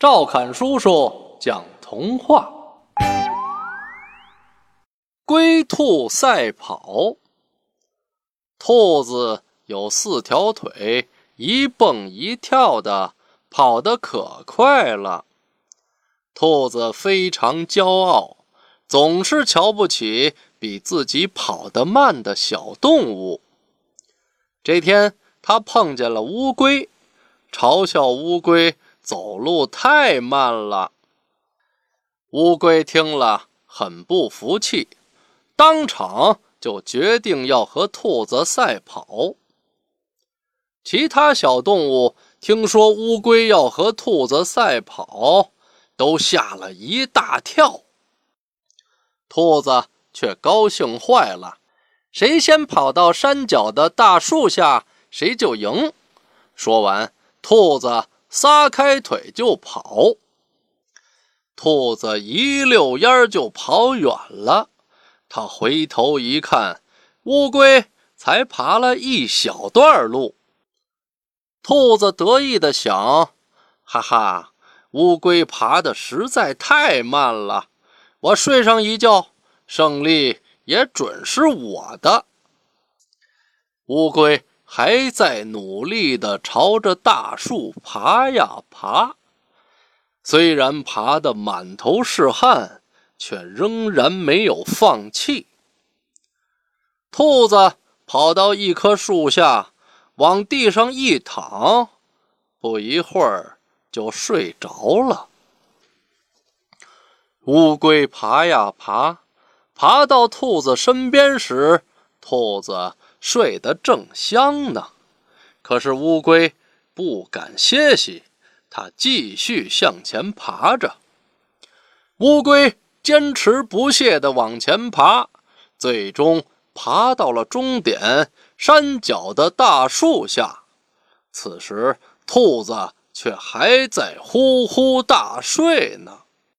赵侃叔叔讲童话：龟兔赛跑。兔子有四条腿，一蹦一跳的，跑得可快了。兔子非常骄傲，总是瞧不起比自己跑得慢的小动物。这天，他碰见了乌龟，嘲笑乌龟。走路太慢了。乌龟听了很不服气，当场就决定要和兔子赛跑。其他小动物听说乌龟要和兔子赛跑，都吓了一大跳。兔子却高兴坏了，谁先跑到山脚的大树下，谁就赢。说完，兔子。撒开腿就跑，兔子一溜烟就跑远了。他回头一看，乌龟才爬了一小段路。兔子得意地想：“哈哈，乌龟爬得实在太慢了，我睡上一觉，胜利也准是我的。”乌龟。还在努力地朝着大树爬呀爬，虽然爬得满头是汗，却仍然没有放弃。兔子跑到一棵树下，往地上一躺，不一会儿就睡着了。乌龟爬呀爬，爬到兔子身边时，兔子。睡得正香呢，可是乌龟不敢歇息，它继续向前爬着。乌龟坚持不懈地往前爬，最终爬到了终点山脚的大树下。此时，兔子却还在呼呼大睡呢。